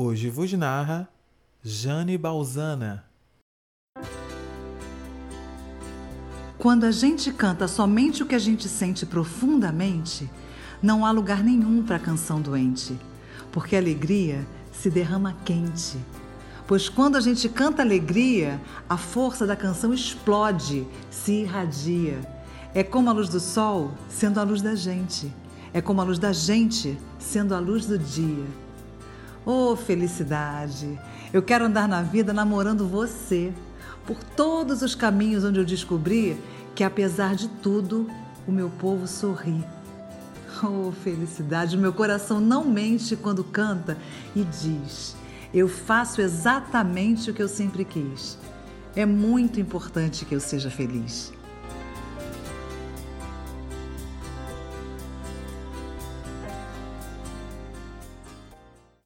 Hoje vos narra Jane Balzana. Quando a gente canta somente o que a gente sente profundamente, não há lugar nenhum para a canção doente, porque a alegria se derrama quente. Pois quando a gente canta alegria, a força da canção explode, se irradia. É como a luz do sol sendo a luz da gente. É como a luz da gente sendo a luz do dia. Oh, felicidade! Eu quero andar na vida namorando você, por todos os caminhos onde eu descobri que, apesar de tudo, o meu povo sorri. Oh, felicidade! Meu coração não mente quando canta e diz: Eu faço exatamente o que eu sempre quis. É muito importante que eu seja feliz.